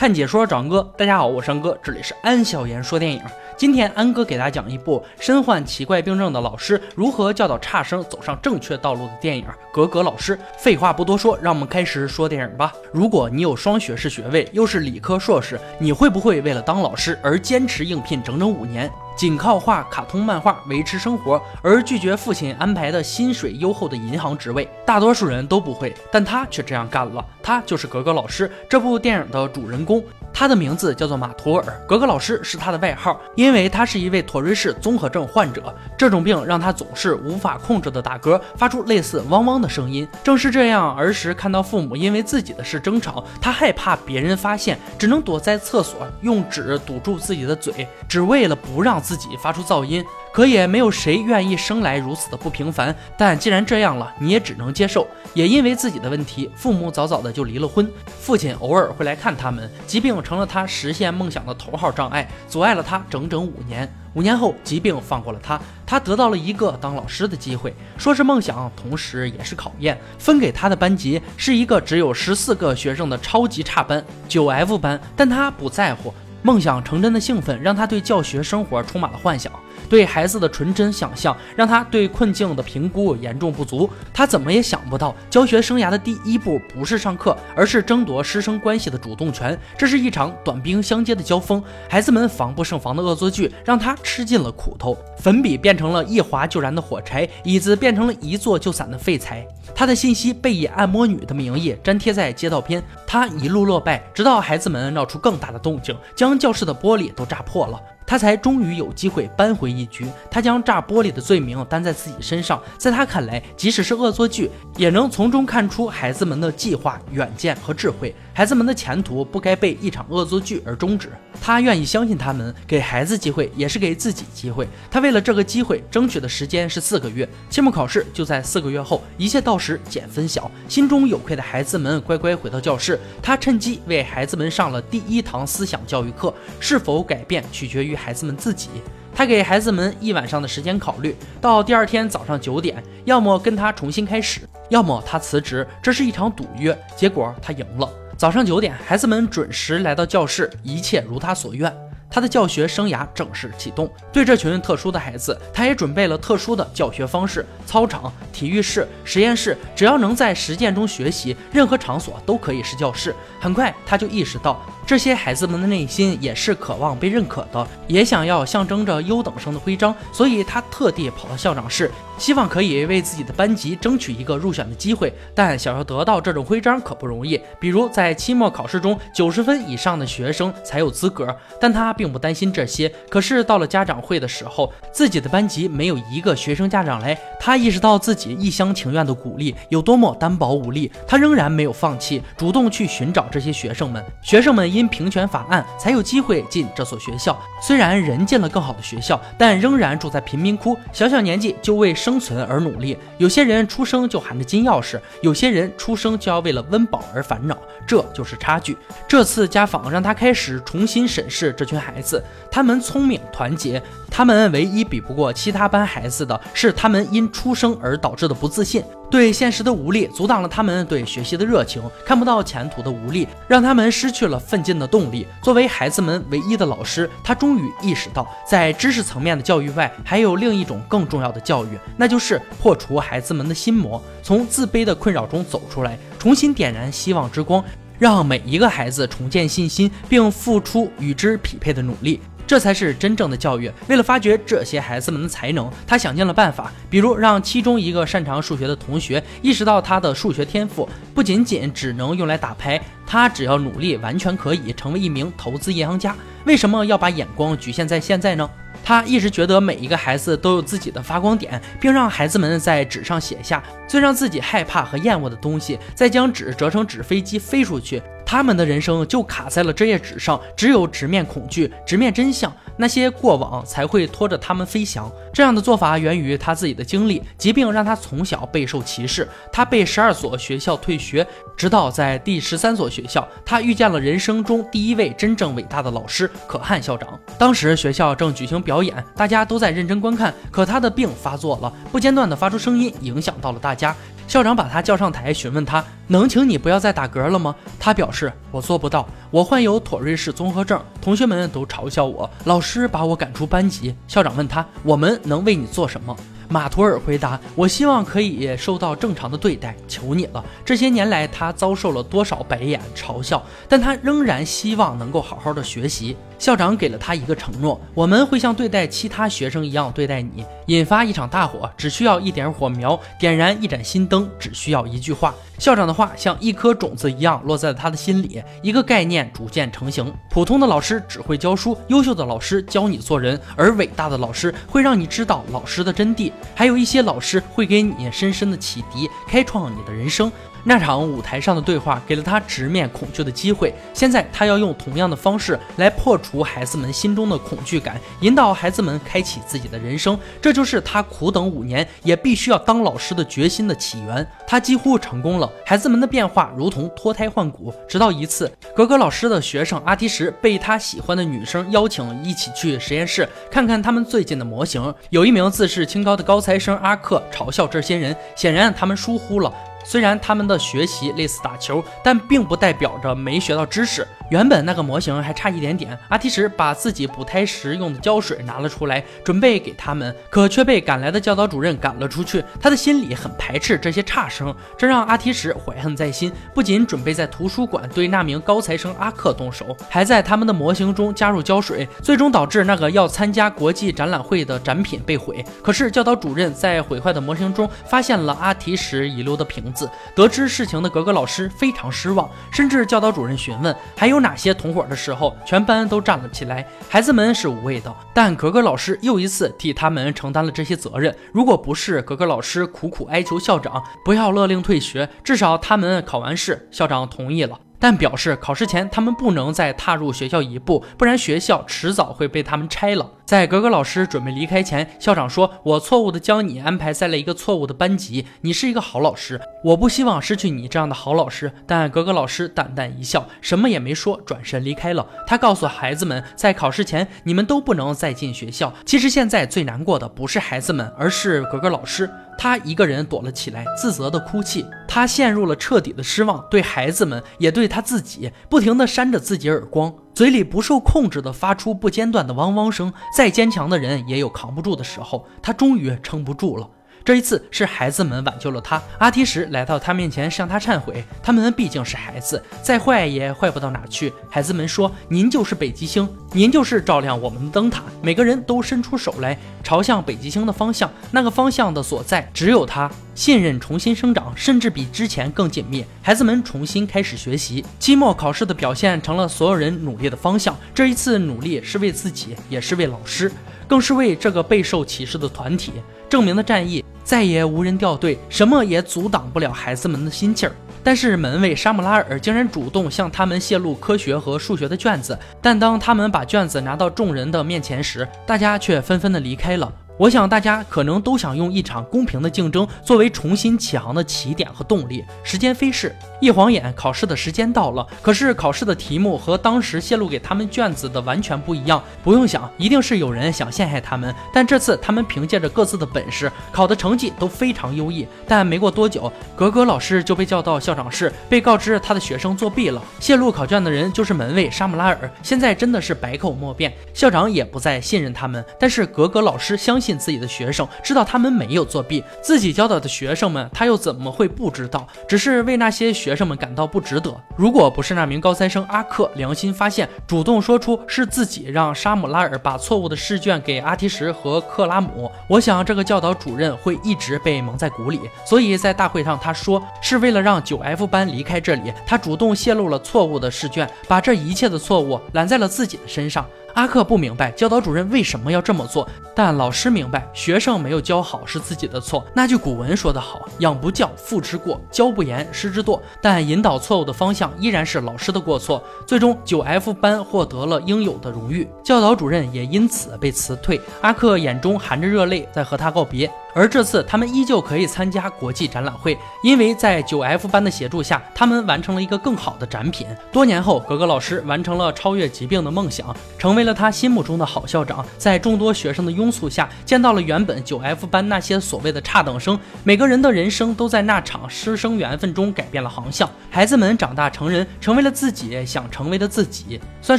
看解说，找安哥，大家好，我是安哥，这里是安小言说电影。今天安哥给大家讲一部身患奇怪病症的老师如何教导差生走上正确道路的电影《格格老师》。废话不多说，让我们开始说电影吧。如果你有双学士学位，又是理科硕士，你会不会为了当老师而坚持应聘整整五年？仅靠画卡通漫画维持生活，而拒绝父亲安排的薪水优厚的银行职位，大多数人都不会，但他却这样干了。他就是格格老师，这部电影的主人公。他的名字叫做马图尔，格格老师是他的外号，因为他是一位妥瑞氏综合症患者。这种病让他总是无法控制的打嗝，发出类似汪汪的声音。正是这样，儿时看到父母因为自己的事争吵，他害怕别人发现，只能躲在厕所用纸堵住自己的嘴，只为了不让自己发出噪音。可也没有谁愿意生来如此的不平凡。但既然这样了，你也只能接受。也因为自己的问题，父母早早的就离了婚。父亲偶尔会来看他们，疾病。成了他实现梦想的头号障碍，阻碍了他整整五年。五年后，疾病放过了他，他得到了一个当老师的机会。说是梦想，同时也是考验。分给他的班级是一个只有十四个学生的超级差班，九 F 班。但他不在乎，梦想成真的兴奋让他对教学生活充满了幻想。对孩子的纯真想象，让他对困境的评估严重不足。他怎么也想不到，教学生涯的第一步不是上课，而是争夺师生关系的主动权。这是一场短兵相接的交锋，孩子们防不胜防的恶作剧，让他吃尽了苦头。粉笔变成了一划就燃的火柴，椅子变成了一坐就散的废材。他的信息被以按摩女的名义粘贴在街道边，他一路落败，直到孩子们闹出更大的动静，将教室的玻璃都炸破了。他才终于有机会扳回一局。他将炸玻璃的罪名担在自己身上，在他看来，即使是恶作剧，也能从中看出孩子们的计划、远见和智慧。孩子们的前途不该被一场恶作剧而终止。他愿意相信他们，给孩子机会，也是给自己机会。他为了这个机会争取的时间是四个月，期末考试就在四个月后。一切到时减分晓，心中有愧的孩子们乖乖回到教室。他趁机为孩子们上了第一堂思想教育课。是否改变，取决于孩子们自己。他给孩子们一晚上的时间考虑，到第二天早上九点，要么跟他重新开始，要么他辞职。这是一场赌约，结果他赢了。早上九点，孩子们准时来到教室，一切如他所愿。他的教学生涯正式启动。对这群特殊的孩子，他也准备了特殊的教学方式：操场、体育室、实验室，只要能在实践中学习，任何场所都可以是教室。很快，他就意识到，这些孩子们的内心也是渴望被认可的，也想要象征着优等生的徽章。所以，他特地跑到校长室，希望可以为自己的班级争取一个入选的机会。但想要得到这种徽章可不容易，比如在期末考试中，九十分以上的学生才有资格。但他。并不担心这些，可是到了家长会的时候，自己的班级没有一个学生家长来，他意识到自己一厢情愿的鼓励有多么单薄无力。他仍然没有放弃，主动去寻找这些学生们。学生们因平权法案才有机会进这所学校，虽然人进了更好的学校，但仍然住在贫民窟，小小年纪就为生生存而努力。有些人出生就含着金钥匙，有些人出生就要为了温饱而烦恼，这就是差距。这次家访让他开始重新审视这群。孩子，他们聪明团结，他们唯一比不过其他班孩子的是他们因出生而导致的不自信，对现实的无力阻挡了他们对学习的热情，看不到前途的无力让他们失去了奋进的动力。作为孩子们唯一的老师，他终于意识到，在知识层面的教育外，还有另一种更重要的教育，那就是破除孩子们的心魔，从自卑的困扰中走出来，重新点燃希望之光。让每一个孩子重建信心，并付出与之匹配的努力，这才是真正的教育。为了发掘这些孩子们的才能，他想尽了办法，比如让其中一个擅长数学的同学意识到他的数学天赋不仅仅只能用来打牌，他只要努力，完全可以成为一名投资银行家。为什么要把眼光局限在现在呢？他一直觉得每一个孩子都有自己的发光点，并让孩子们在纸上写下最让自己害怕和厌恶的东西，再将纸折成纸飞机飞出去。他们的人生就卡在了这页纸上，只有直面恐惧，直面真相。那些过往才会拖着他们飞翔。这样的做法源于他自己的经历，疾病让他从小备受歧视。他被十二所学校退学，直到在第十三所学校，他遇见了人生中第一位真正伟大的老师——可汗校长。当时学校正举行表演，大家都在认真观看，可他的病发作了，不间断地发出声音，影响到了大家。校长把他叫上台，询问他能请你不要再打嗝了吗？他表示我做不到，我患有妥瑞氏综合症，同学们都嘲笑我，老师把我赶出班级。校长问他我们能为你做什么？马图尔回答：“我希望可以受到正常的对待，求你了。这些年来，他遭受了多少白眼嘲笑，但他仍然希望能够好好的学习。”校长给了他一个承诺：我们会像对待其他学生一样对待你。引发一场大火，只需要一点火苗；点燃一盏新灯，只需要一句话。校长的话像一颗种子一样落在了他的心里，一个概念逐渐成型。普通的老师只会教书，优秀的老师教你做人，而伟大的老师会让你知道老师的真谛。还有一些老师会给你深深的启迪，开创你的人生。那场舞台上的对话给了他直面恐惧的机会。现在他要用同样的方式来破除孩子们心中的恐惧感，引导孩子们开启自己的人生。这就是他苦等五年也必须要当老师的决心的起源。他几乎成功了。孩子们的变化如同脱胎换骨。直到一次，格格老师的学生阿提什被他喜欢的女生邀请一起去实验室看看他们最近的模型。有一名自视清高的高材生阿克嘲笑这些人，显然他们疏忽了。虽然他们的学习类似打球，但并不代表着没学到知识。原本那个模型还差一点点，阿提什把自己补胎时用的胶水拿了出来，准备给他们，可却被赶来的教导主任赶了出去。他的心里很排斥这些差生，这让阿提什怀恨在心，不仅准备在图书馆对那名高材生阿克动手，还在他们的模型中加入胶水，最终导致那个要参加国际展览会的展品被毁。可是教导主任在毁坏的模型中发现了阿提什遗留的瓶子，得知事情的格格老师非常失望，甚至教导主任询问还有。哪些同伙的时候，全班都站了起来。孩子们是无畏的，但格格老师又一次替他们承担了这些责任。如果不是格格老师苦苦哀求校长不要勒令退学，至少他们考完试，校长同意了。但表示考试前他们不能再踏入学校一步，不然学校迟早会被他们拆了。在格格老师准备离开前，校长说：“我错误的将你安排在了一个错误的班级，你是一个好老师，我不希望失去你这样的好老师。”但格格老师淡淡一笑，什么也没说，转身离开了。他告诉孩子们，在考试前你们都不能再进学校。其实现在最难过的不是孩子们，而是格格老师。他一个人躲了起来，自责的哭泣。他陷入了彻底的失望，对孩子们，也对他自己，不停的扇着自己耳光，嘴里不受控制地发出不间断的汪汪声。再坚强的人也有扛不住的时候，他终于撑不住了。这一次是孩子们挽救了他。阿提什来到他面前向他忏悔。他们毕竟是孩子，再坏也坏不到哪去。孩子们说：“您就是北极星，您就是照亮我们的灯塔。”每个人都伸出手来，朝向北极星的方向。那个方向的所在，只有他。信任重新生长，甚至比之前更紧密。孩子们重新开始学习。期末考试的表现成了所有人努力的方向。这一次努力是为自己，也是为老师，更是为这个备受歧视的团体。证明的战役。再也无人掉队，什么也阻挡不了孩子们的心气儿。但是门卫沙姆拉尔竟然主动向他们泄露科学和数学的卷子。但当他们把卷子拿到众人的面前时，大家却纷纷的离开了。我想大家可能都想用一场公平的竞争作为重新起航的起点和动力。时间飞逝，一晃眼，考试的时间到了。可是考试的题目和当时泄露给他们卷子的完全不一样。不用想，一定是有人想陷害他们。但这次他们凭借着各自的本事，考的成绩都非常优异。但没过多久，格格老师就被叫到校长室，被告知他的学生作弊了。泄露考卷的人就是门卫沙姆拉尔。现在真的是百口莫辩，校长也不再信任他们。但是格格老师相信。自己的学生知道他们没有作弊，自己教导的学生们他又怎么会不知道？只是为那些学学生们感到不值得。如果不是那名高三生阿克良心发现，主动说出是自己让沙姆拉尔把错误的试卷给阿提什和克拉姆，我想这个教导主任会一直被蒙在鼓里。所以在大会上他说是为了让九 F 班离开这里，他主动泄露了错误的试卷，把这一切的错误揽在了自己的身上。阿克不明白教导主任为什么要这么做，但老师明白学生没有教好是自己的错。那句古文说得好：“养不教，父之过；教不严，师之惰。”但引导错误的方向依然是老师的过错。最终，九 F 班获得了应有的荣誉，教导主任也因此被辞退。阿克眼中含着热泪，在和他告别。而这次他们依旧可以参加国际展览会，因为在九 F 班的协助下，他们完成了一个更好的展品。多年后，格格老师完成了超越疾病的梦想，成为了他心目中的好校长。在众多学生的拥簇下，见到了原本九 F 班那些所谓的差等生，每个人的人生都在那场师生缘分中改变了航向。孩子们长大成人，成为了自己想成为的自己，算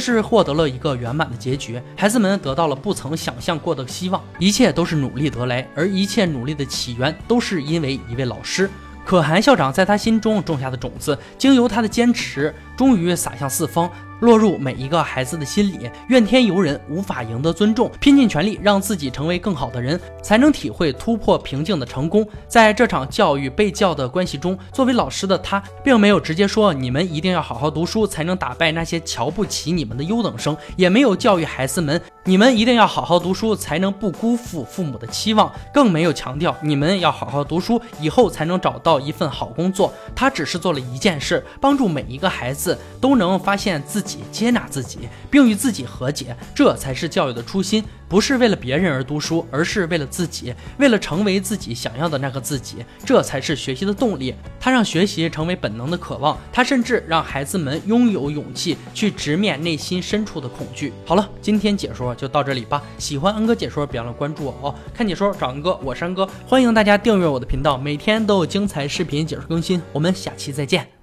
是获得了一个圆满的结局。孩子们得到了不曾想象过的希望，一切都是努力得来，而一切努力的起源都是因为一位老师。可汗校长在他心中种下的种子，经由他的坚持，终于洒向四方。落入每一个孩子的心里，怨天尤人无法赢得尊重，拼尽全力让自己成为更好的人，才能体会突破瓶颈的成功。在这场教育被教的关系中，作为老师的他，并没有直接说你们一定要好好读书才能打败那些瞧不起你们的优等生，也没有教育孩子们你们一定要好好读书才能不辜负父母的期望，更没有强调你们要好好读书以后才能找到一份好工作。他只是做了一件事，帮助每一个孩子都能发现自己。接纳自己，并与自己和解，这才是教育的初心。不是为了别人而读书，而是为了自己，为了成为自己想要的那个自己，这才是学习的动力。他让学习成为本能的渴望，他甚至让孩子们拥有勇气去直面内心深处的恐惧。好了，今天解说就到这里吧。喜欢安哥解说，别忘了关注我哦。看解说找安哥，我是安哥，欢迎大家订阅我的频道，每天都有精彩视频解说更新。我们下期再见。